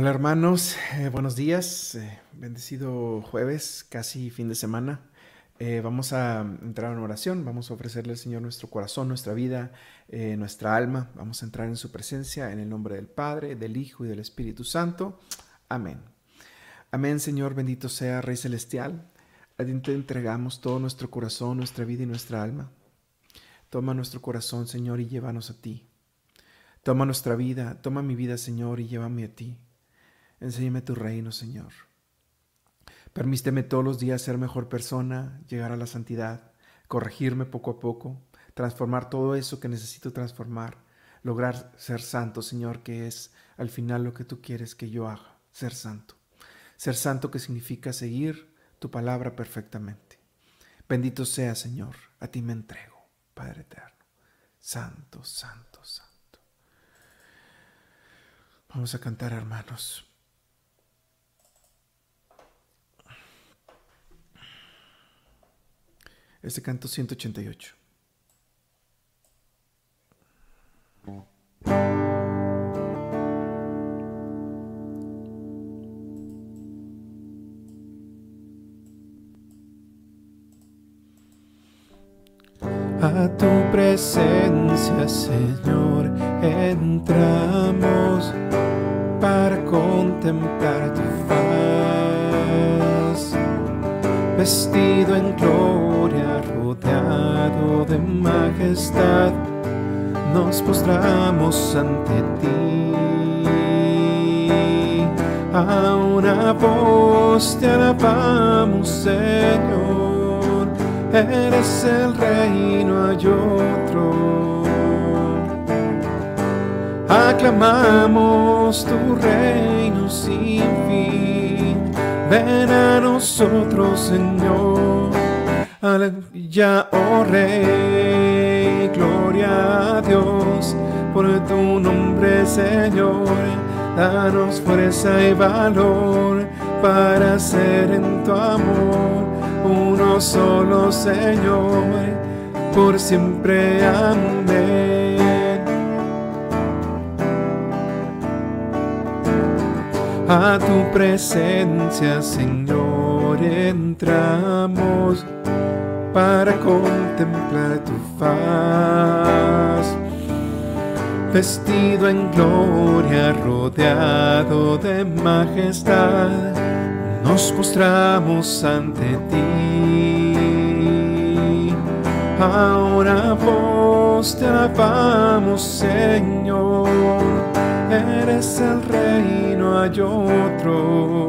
Hola hermanos, eh, buenos días, eh, bendecido jueves, casi fin de semana. Eh, vamos a entrar en oración, vamos a ofrecerle al Señor nuestro corazón, nuestra vida, nuestra alma. Vamos a entrar en su presencia en el nombre del Padre, del Hijo y del Espíritu Santo. Amén. Amén, Señor, bendito sea Rey Celestial. A ti te entregamos todo nuestro corazón, nuestra vida y nuestra alma. Toma nuestro corazón, Señor, y llévanos a ti. Toma nuestra vida, toma mi vida, Señor, y llévame a ti. Enséñame tu reino, Señor. Permíteme todos los días ser mejor persona, llegar a la santidad, corregirme poco a poco, transformar todo eso que necesito transformar, lograr ser santo, Señor, que es al final lo que tú quieres que yo haga, ser santo. Ser santo que significa seguir tu palabra perfectamente. Bendito sea, Señor, a ti me entrego, Padre eterno. Santo, santo, santo. Vamos a cantar, hermanos. Este canto 188. A tu presencia, Señor, entramos para contemplar tu faz, vestido en gloria majestad, nos postramos ante ti. A una voz te alabamos, Señor, eres el reino, hay otro. Aclamamos tu reino sin fin, ven a nosotros, Señor Aleluya, oh Rey, a Dios por tu nombre, Señor. Danos fuerza y valor para ser en tu amor uno solo, Señor, por siempre. Amén. A tu presencia, Señor, entramos para contemplar tu faz. Vestido en gloria, rodeado de majestad, nos postramos ante ti. Ahora vos te alabamos, Señor, eres el reino, hay otro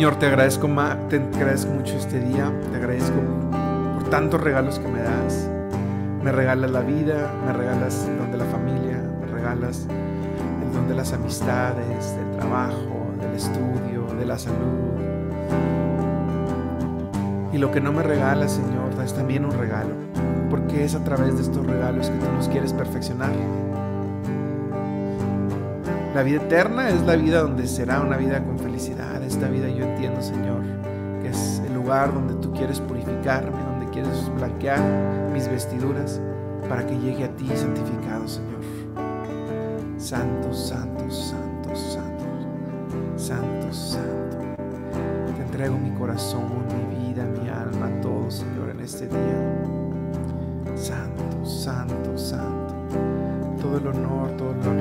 Señor, te agradezco, te agradezco mucho este día, te agradezco por tantos regalos que me das. Me regalas la vida, me regalas el don de la familia, me regalas el don de las amistades, del trabajo, del estudio, de la salud. Y lo que no me regalas, Señor, es también un regalo, porque es a través de estos regalos que tú nos quieres perfeccionar. La vida eterna es la vida donde será una vida con felicidad. Esta vida yo entiendo, Señor, que es el lugar donde tú quieres purificarme, donde quieres blanquear mis vestiduras para que llegue a ti santificado, Señor. Santo, santo, santo, santo, santo, santo. Te entrego mi corazón, mi vida, mi alma, todo, Señor, en este día. Santo, santo, santo. Todo el honor, toda la gloria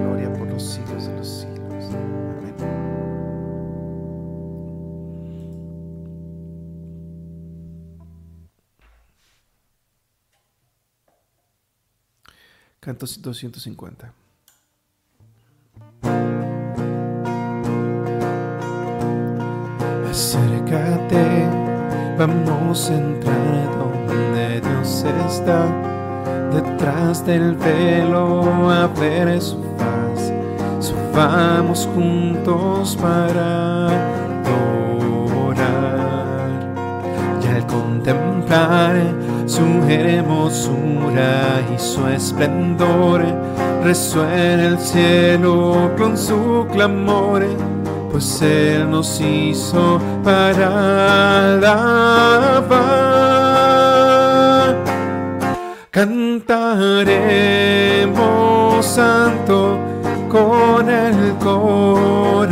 Canto 250. Acércate, vamos a entrar donde Dios está, detrás del velo a ver su faz. Subamos juntos para adorar. Y al contemplar su hermosura y su esplendor, resuena el cielo con su clamor pues Él nos hizo para alabar. Cantaremos santo con el corazón,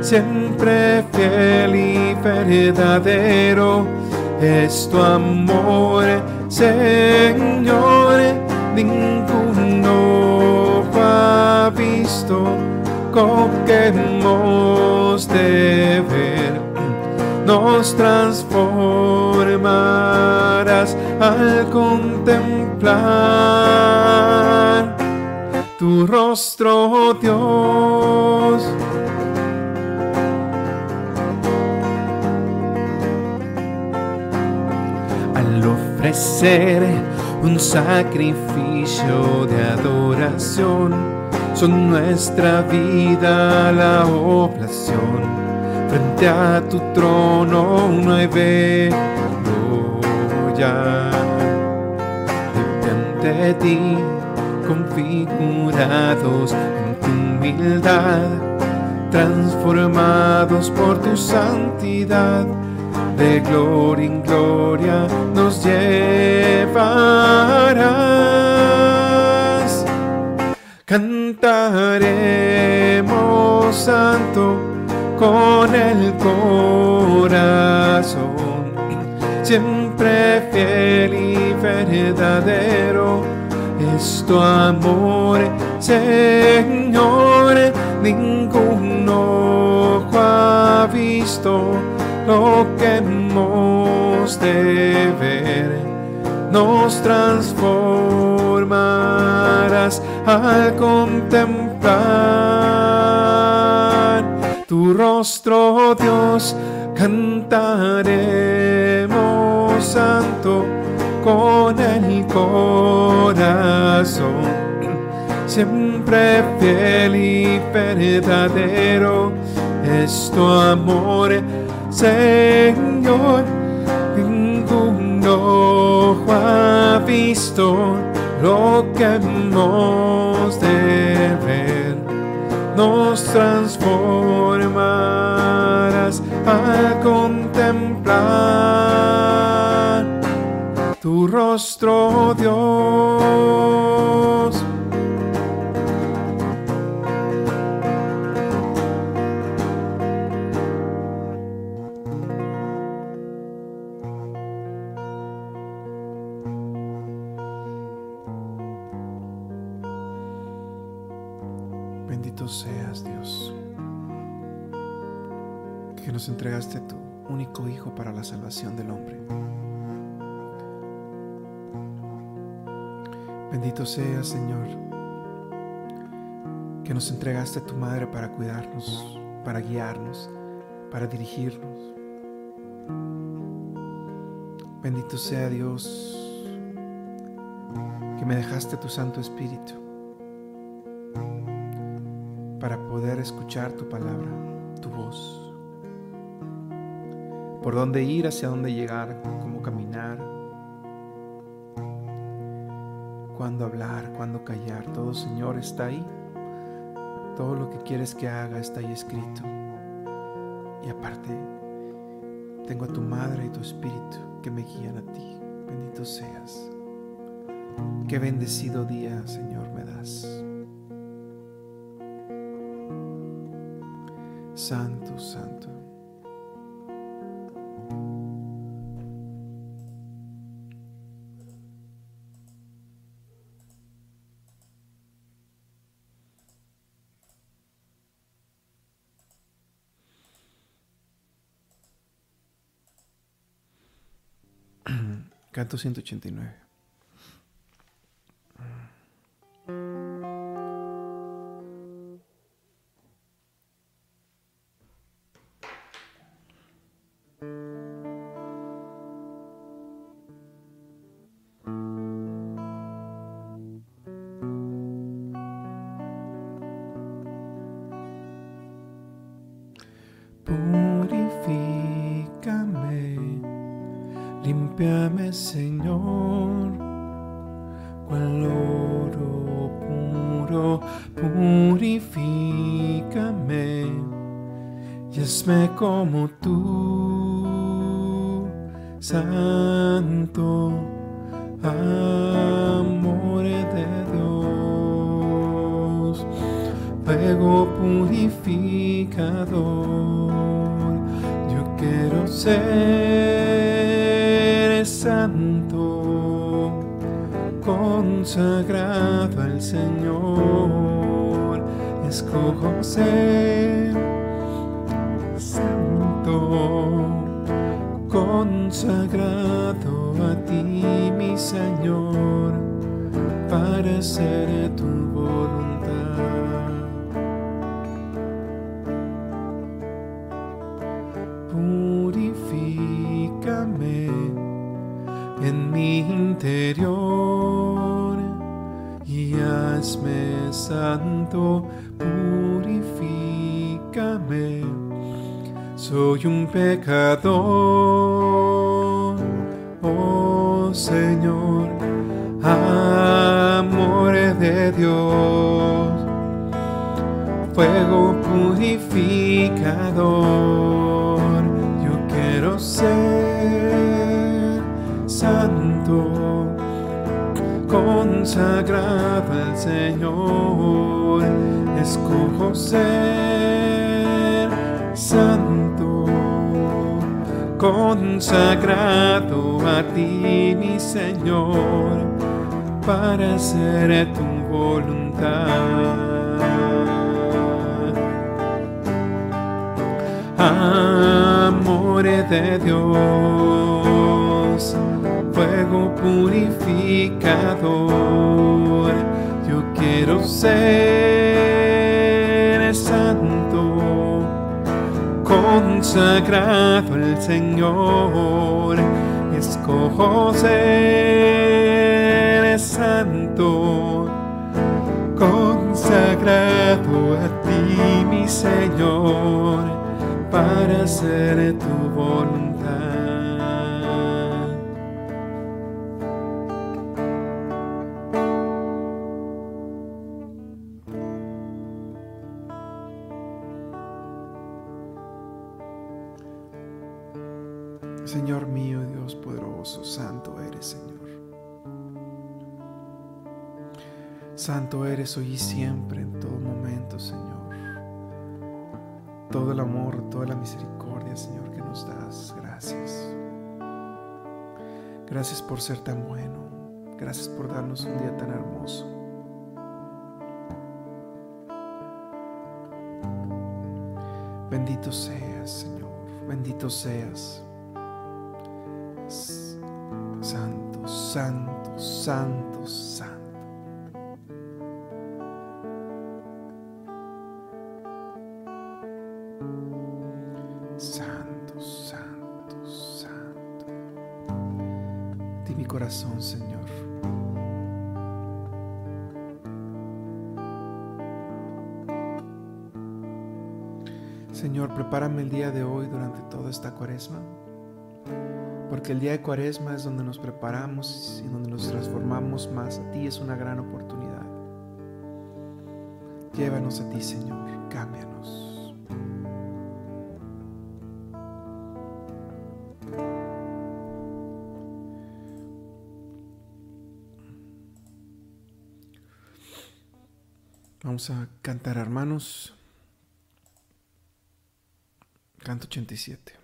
siempre fiel y verdadero es tu amor, Señor, ninguno ha visto que hemos de ver, nos transformarás al contemplar tu rostro, Dios. Ofrecer un sacrificio de adoración, son nuestra vida la oblación. Frente a tu trono no hay velo ya. ante ti, configurados en tu humildad, transformados por tu santidad. De gloria en gloria nos llevarás. Cantaremos santo con el corazón, siempre fiel y verdadero es tu amor, Señor. Ninguno ha visto lo que hemos de ver, nos transformarás al contemplar. Tu rostro, Dios, cantaremos santo con el corazón, siempre fiel y verdadero es tu amor, Señor, ninguno ha visto lo que hemos de ver, nos transformarás al contemplar tu rostro, Dios. Hijo para la salvación del hombre. Bendito seas, Señor, que nos entregaste a tu Madre para cuidarnos, para guiarnos, para dirigirnos. Bendito sea Dios, que me dejaste tu Santo Espíritu para poder escuchar tu palabra, tu voz. Por dónde ir, hacia dónde llegar, cómo caminar, cuándo hablar, cuándo callar. Todo, Señor, está ahí. Todo lo que quieres que haga está ahí escrito. Y aparte, tengo a tu madre y tu espíritu que me guían a ti. Bendito seas. Qué bendecido día, Señor, me das. Santo, santo. Canto 189. Purifícame. Y hazme como tú, Santo, amor de Dios, fuego purificador, yo quiero ser santo, consagrado al Señor, escojo ser santo, consagrado a ti, mi Señor, para ser tu hazme santo, purifícame. Soy un pecador, oh Señor, amor de Dios, fuego purificador, yo quiero ser consagrado al Señor, escojo ser santo, consagrado a ti, mi Señor, para hacer tu voluntad. Amor de Dios purificador. Yo quiero ser santo, consagrado al Señor. Escojo ser santo, consagrado a ti, mi Señor, para hacer tu voluntad. Santo eres hoy y siempre, en todo momento, Señor. Todo el amor, toda la misericordia, Señor, que nos das. Gracias. Gracias por ser tan bueno. Gracias por darnos un día tan hermoso. Bendito seas, Señor. Bendito seas. Santo, santo, santo, cuaresma porque el día de Cuaresma es donde nos preparamos y donde nos transformamos más a ti, es una gran oportunidad. Llévanos a ti, Señor, cámbianos. Vamos a cantar, hermanos. Canto 87.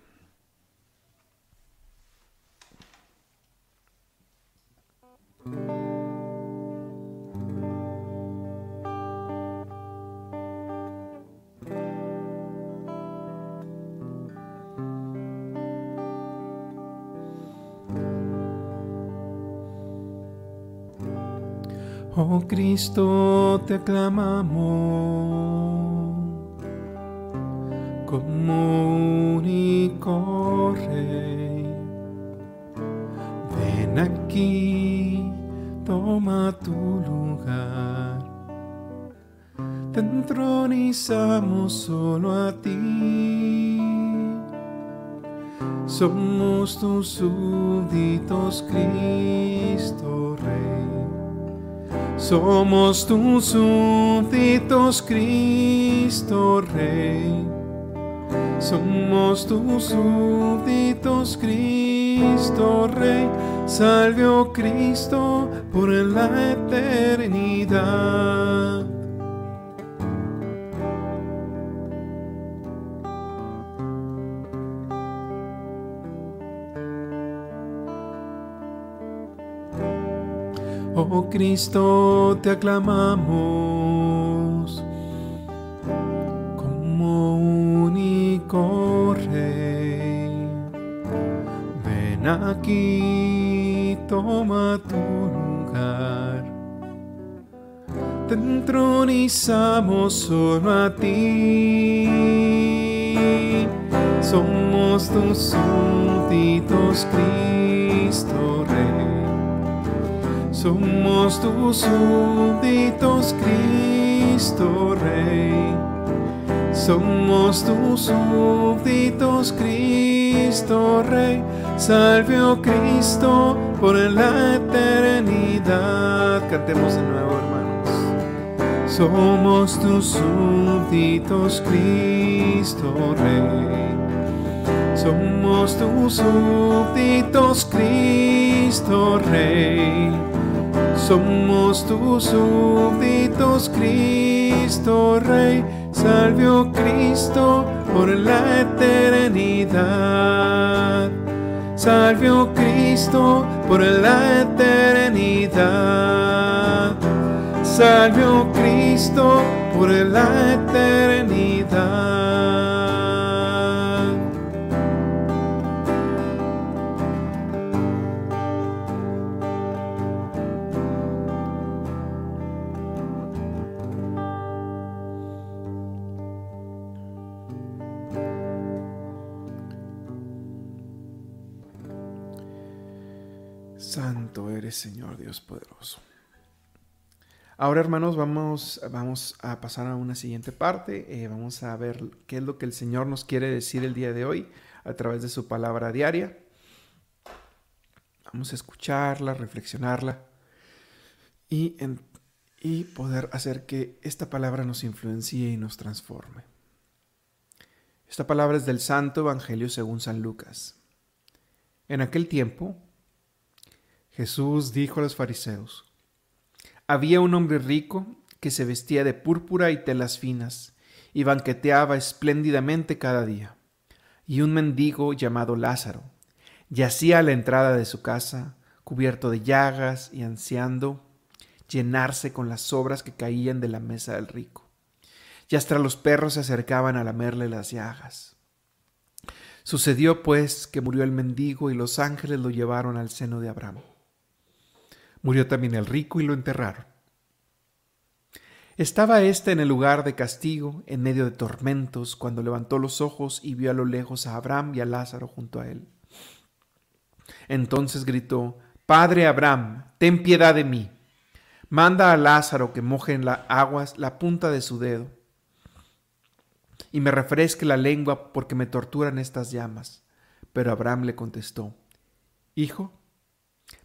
Cristo, te aclamamos como único Rey. Ven aquí, toma tu lugar. Te entronizamos solo a ti. Somos tus súbditos, Cristo Rey. Somos tus súbditos, Cristo Rey. Somos tus súbditos, Cristo Rey. Salve, oh Cristo, por la eternidad. Cristo, te aclamamos como único Rey. Ven aquí, toma tu lugar. Te entronizamos solo a ti. Somos tus súbditos, Cristo. Somos tus súbditos, Cristo Rey. Somos tus súbditos, Cristo Rey. Salve, oh Cristo, por la eternidad. Cantemos de nuevo, hermanos. Somos tus súbditos, Cristo Rey. Somos tus súbditos, Cristo Rey. Somos tus súbditos, Cristo Rey. Salve, oh Cristo, por la eternidad. Salve, oh Cristo, por la eternidad. Salve, oh Cristo, por la eternidad. Señor Dios poderoso. Ahora hermanos vamos, vamos a pasar a una siguiente parte. Eh, vamos a ver qué es lo que el Señor nos quiere decir el día de hoy a través de su palabra diaria. Vamos a escucharla, reflexionarla y, y poder hacer que esta palabra nos influencie y nos transforme. Esta palabra es del Santo Evangelio según San Lucas. En aquel tiempo, Jesús dijo a los fariseos, había un hombre rico que se vestía de púrpura y telas finas, y banqueteaba espléndidamente cada día. Y un mendigo llamado Lázaro yacía a la entrada de su casa, cubierto de llagas y ansiando llenarse con las sobras que caían de la mesa del rico. Y hasta los perros se acercaban a lamerle las llagas. Sucedió pues que murió el mendigo y los ángeles lo llevaron al seno de Abraham. Murió también el rico y lo enterraron. Estaba éste en el lugar de castigo, en medio de tormentos, cuando levantó los ojos y vio a lo lejos a Abraham y a Lázaro junto a él. Entonces gritó, Padre Abraham, ten piedad de mí. Manda a Lázaro que moje en las aguas la punta de su dedo y me refresque la lengua porque me torturan estas llamas. Pero Abraham le contestó, Hijo,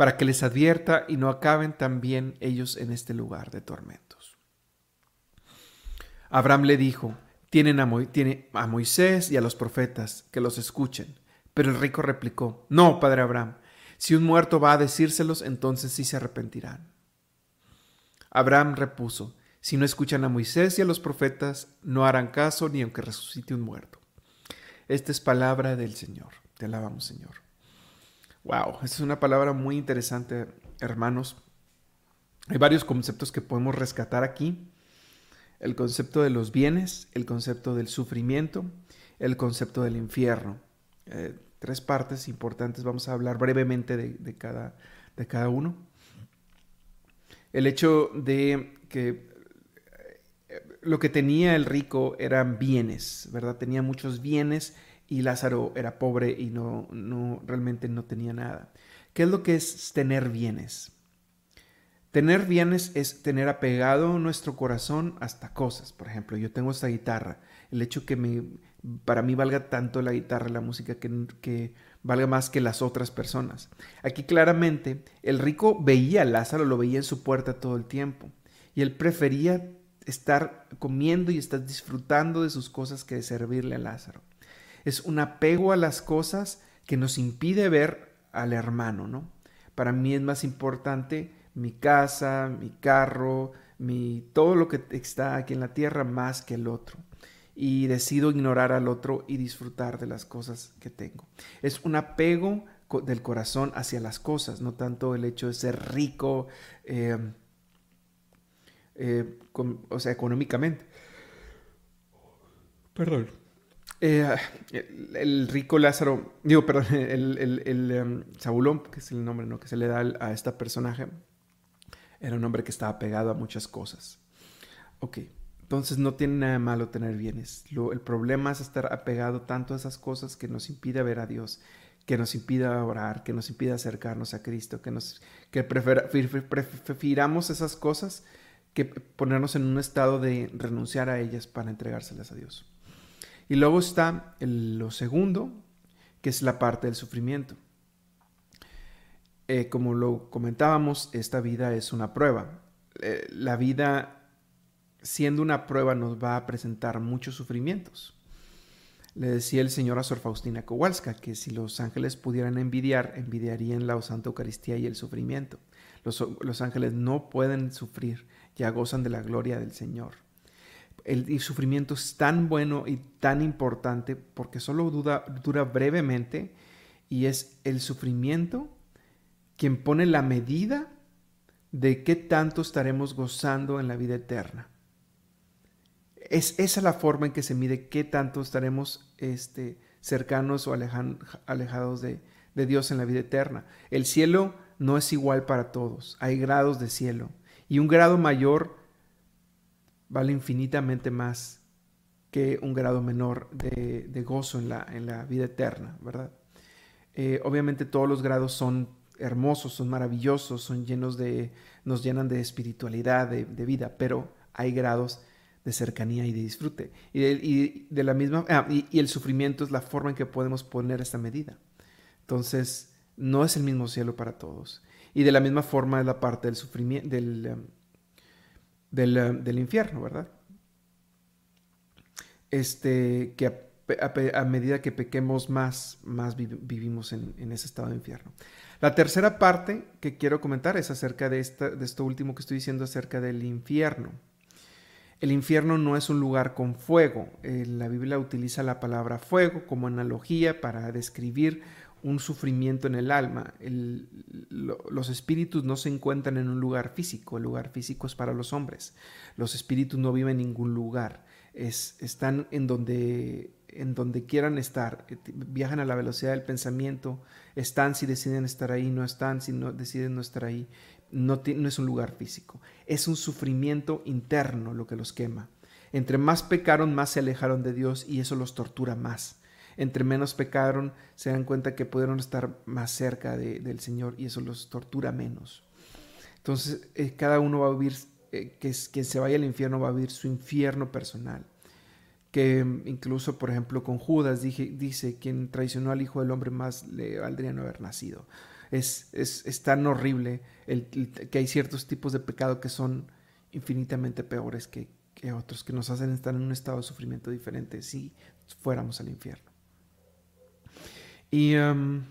para que les advierta y no acaben también ellos en este lugar de tormentos. Abraham le dijo, tienen a, Moisés y a los profetas, que los escuchen. Pero el rico replicó, no, padre Abraham, si un muerto va a decírselos, entonces sí se arrepentirán. Abraham repuso, Si no escuchan a Moisés y a los profetas, no harán caso ni aunque resucite un muerto. Esta es palabra del Señor. Te alabamos, Señor. Wow, esta es una palabra muy interesante, hermanos. Hay varios conceptos que podemos rescatar aquí. El concepto de los bienes, el concepto del sufrimiento, el concepto del infierno. Eh, tres partes importantes. Vamos a hablar brevemente de, cada, de cada uno. El hecho de que eh, lo que tenía el rico eran bienes, ¿verdad? Tenía muchos bienes y Lázaro era pobre y no, no realmente no tenía nada. ¿Qué es lo que es tener bienes? Tener bienes es tener apegado nuestro corazón hasta cosas. Por ejemplo, yo tengo esta guitarra. El hecho que me, para mí valga tanto la guitarra, la música, que, que valga más que las otras personas. Aquí claramente el rico veía a Lázaro, lo veía en su puerta todo el tiempo. Y él prefería estar comiendo y estar disfrutando de sus cosas que de servirle a Lázaro. Es un apego a las cosas que nos impide ver al hermano, ¿no? Para mí es más importante mi casa, mi carro, mi, todo lo que está aquí en la tierra más que el otro. Y decido ignorar al otro y disfrutar de las cosas que tengo. Es un apego del corazón hacia las cosas, no tanto el hecho de ser rico, eh, eh, o sea, económicamente. Perdón. Eh, el, rico Lázaro, digo, perdón, el, el, em, que es el nombre ¿no? que se le da a este personaje, era un hombre que estaba pegado a muchas cosas. Ok, entonces no tiene nada de malo tener bienes. el problema es estar apegado tanto a esas cosas que nos impide ver a Dios, que nos impida orar, que nos impida acercarnos a Cristo, que, nos, que prefiramos esas cosas que ponernos en un estado de renunciar a ellas para entregárselas a Dios. Y luego está lo segundo, que es la parte del sufrimiento. Eh, como lo comentábamos, esta vida es una prueba. Eh, la vida, siendo una prueba, nos va a presentar muchos sufrimientos. Le decía el Señor a Sor Faustina Kowalska que si los ángeles pudieran envidiar, envidiarían la Santa Eucaristía y el sufrimiento. Los, los, ángeles no pueden sufrir, ya gozan de la gloria del Señor. El, sufrimiento es tan bueno y tan importante porque solo dura, dura brevemente y es el sufrimiento quien pone la medida de qué tanto estaremos gozando en la vida eterna. Es esa la forma en que se mide qué tanto estaremos este, cercanos o alejados de, de Dios en la vida eterna. El cielo no es igual para todos, hay grados de cielo y un grado mayor vale infinitamente más que un grado menor de, gozo en la, en la, vida eterna, ¿verdad? Eh, obviamente todos los grados son hermosos, son maravillosos, son llenos de, nos llenan de espiritualidad, de, vida, pero hay grados de cercanía y de disfrute. Y, de, la misma, ah, y, el sufrimiento es la forma en que podemos poner esta medida. Entonces, no es el mismo cielo para todos. Y de la misma forma es la parte del sufrimiento, del, um, um, del, infierno, ¿verdad? Este, que a, medida que pequemos más, más vivimos en, en ese estado de infierno. La tercera parte que quiero comentar es acerca de, esta, de esto último que estoy diciendo acerca del infierno. El infierno no es un lugar con fuego. Eh, la Biblia utiliza la palabra fuego como analogía para describir un sufrimiento en el alma. los espíritus no se encuentran en un lugar físico, el lugar físico es para los hombres. Los espíritus no viven en ningún lugar, es, están en donde en donde quieran estar, eh, viajan a la velocidad del pensamiento, están si deciden estar ahí, no están si no deciden no estar ahí, no, no es un lugar físico, es un sufrimiento interno lo que los quema. Entre más pecaron, más se alejaron de Dios y eso los tortura más. Entre menos pecaron, se dan cuenta que pudieron estar más cerca del Señor y eso los tortura menos. Entonces, eh, cada uno va a vivir, eh, que, que se vaya al infierno va a vivir su infierno personal que incluso, por ejemplo, con Judas dice, quien traicionó al Hijo del Hombre más le valdría no haber nacido. Es, es, tan horrible que hay ciertos tipos de pecado que son infinitamente peores que, otros, que nos hacen estar en un estado de sufrimiento diferente si fuéramos al infierno. Y, um,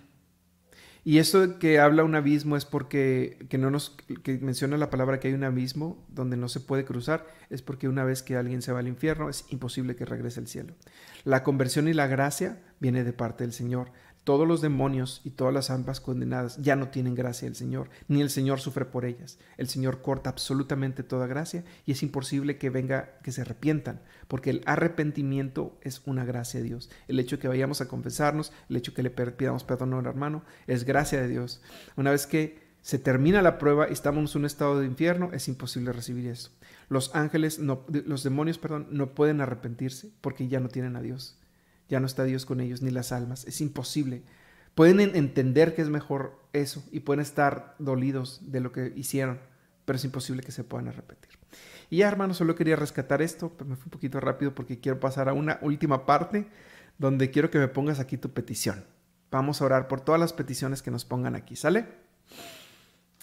Y que habla un abismo es porque que no nos que menciona la palabra que hay un abismo donde no se puede cruzar, es porque una vez que alguien se va al infierno es imposible que regrese al cielo. La conversión y la gracia viene de parte del Señor todos los demonios y todas las almas condenadas ya no tienen gracia del Señor, ni el Señor sufre por ellas. El Señor corta absolutamente toda gracia y es imposible que venga, que se arrepientan, porque el arrepentimiento es una gracia de Dios. El hecho de que vayamos a confesarnos, el hecho de que le pidamos perdón a un hermano, es gracia de Dios. Una vez que se termina la prueba y estamos en un estado de infierno, es imposible recibir eso. Los ángeles, no, los demonios, perdón, no pueden arrepentirse porque ya no tienen a Dios ya no está Dios con ellos ni las almas. Es imposible. Pueden entender que es mejor eso y pueden estar dolidos de lo que hicieron, pero es imposible que se puedan arrepentir. Y ya, hermano, solo quería rescatar esto, pero me fui un poquito rápido porque quiero pasar a una última parte donde quiero que me pongas aquí tu petición. Vamos a orar por todas las peticiones que nos pongan aquí, ¿sale?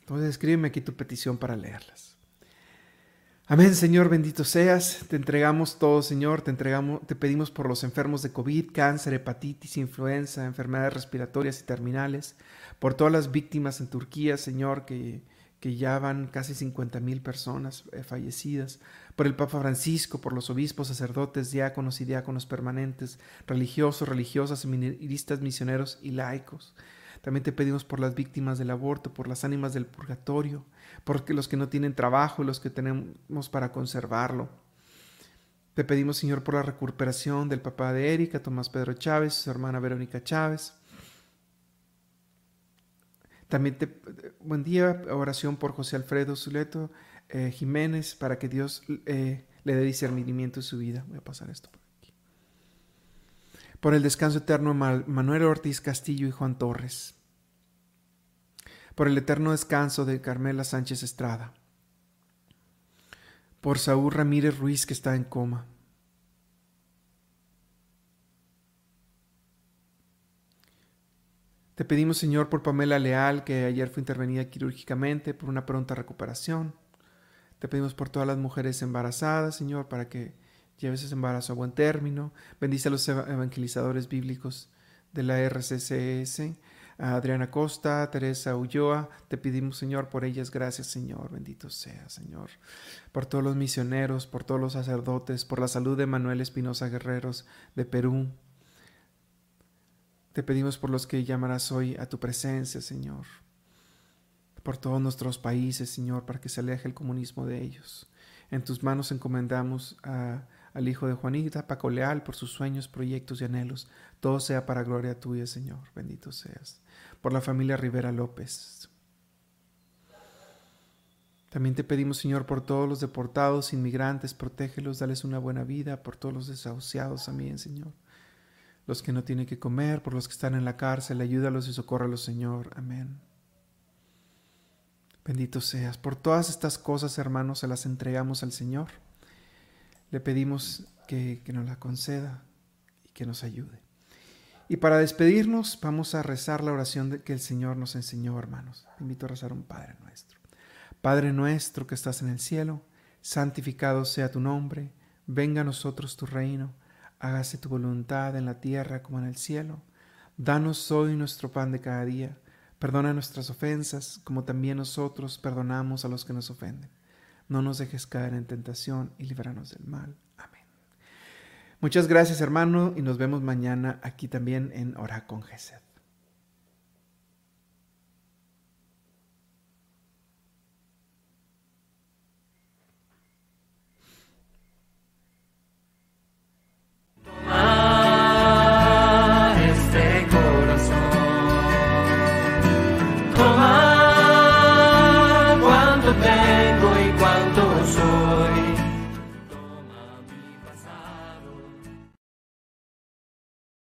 Entonces escríbeme aquí tu petición para leerlas. Amén, Señor, bendito seas. Te entregamos todo, Señor. Te entregamos, te pedimos por los enfermos de COVID, cáncer, hepatitis, influenza, enfermedades respiratorias y terminales, por todas las víctimas en Turquía, Señor, que, que ya van casi 50 mil personas eh, fallecidas, por el Papa Francisco, por los obispos, sacerdotes, diáconos y diáconos permanentes, religiosos, religiosas, ministras, misioneros y laicos. También te pedimos por las víctimas del aborto, por las ánimas del purgatorio, por los que no tienen trabajo los que tenemos para conservarlo. Te pedimos, Señor, por la recuperación del papá de Erika, Tomás Pedro Chávez, su hermana Verónica Chávez. También te, buen día, oración por José Alfredo Zuleto eh, Jiménez, para que Dios eh, le dé discernimiento en su vida. Voy a pasar esto por aquí. Por el descanso eterno Manuel Ortiz Castillo y Juan Torres por el eterno descanso de Carmela Sánchez Estrada, por Saúl Ramírez Ruiz que está en coma, Te pedimos, Señor, por Pamela Leal, que ayer fue intervenida quirúrgicamente, por una pronta recuperación. Te pedimos por todas las mujeres embarazadas, Señor, para que lleves ese embarazo a buen término. Bendice a los evangelizadores bíblicos de la RCCS, a Adriana Costa, Teresa Ulloa, te pedimos, Señor, por ellas, gracias, Señor, bendito sea, Señor, por todos los misioneros, por todos los sacerdotes, por la salud de Manuel Espinosa Guerreros de Perú. Te pedimos por los que llamarás hoy a tu presencia, Señor, por todos nuestros países, Señor, para que se aleje el comunismo de ellos. En tus manos encomendamos a al hijo de Juanita, Paco Leal, por sus sueños, proyectos y anhelos. Todo sea para gloria tuya, Señor. Bendito seas. Por la familia Rivera López. También te pedimos, Señor, por todos los deportados, inmigrantes, protégelos, dales una buena vida, por todos los desahuciados también, Señor. Los que no tienen que comer, por los que están en la cárcel, ayúdalos y socórralos, Señor. Amén. Bendito seas. Por todas estas cosas, hermanos, se las entregamos al Señor le pedimos que, nos la conceda y que nos ayude. Y para despedirnos, vamos a rezar la oración que el Señor nos enseñó, hermanos. Te invito a rezar un Padre nuestro. Padre nuestro que estás en el cielo, santificado sea tu nombre, venga a nosotros tu reino, hágase tu voluntad en la tierra como en el cielo. Danos hoy nuestro pan de cada día, perdona nuestras ofensas, como también nosotros perdonamos a los que nos ofenden no nos dejes caer en tentación y líbranos del mal. Amén. Muchas gracias hermano y nos vemos mañana aquí también en Hora con Gesed.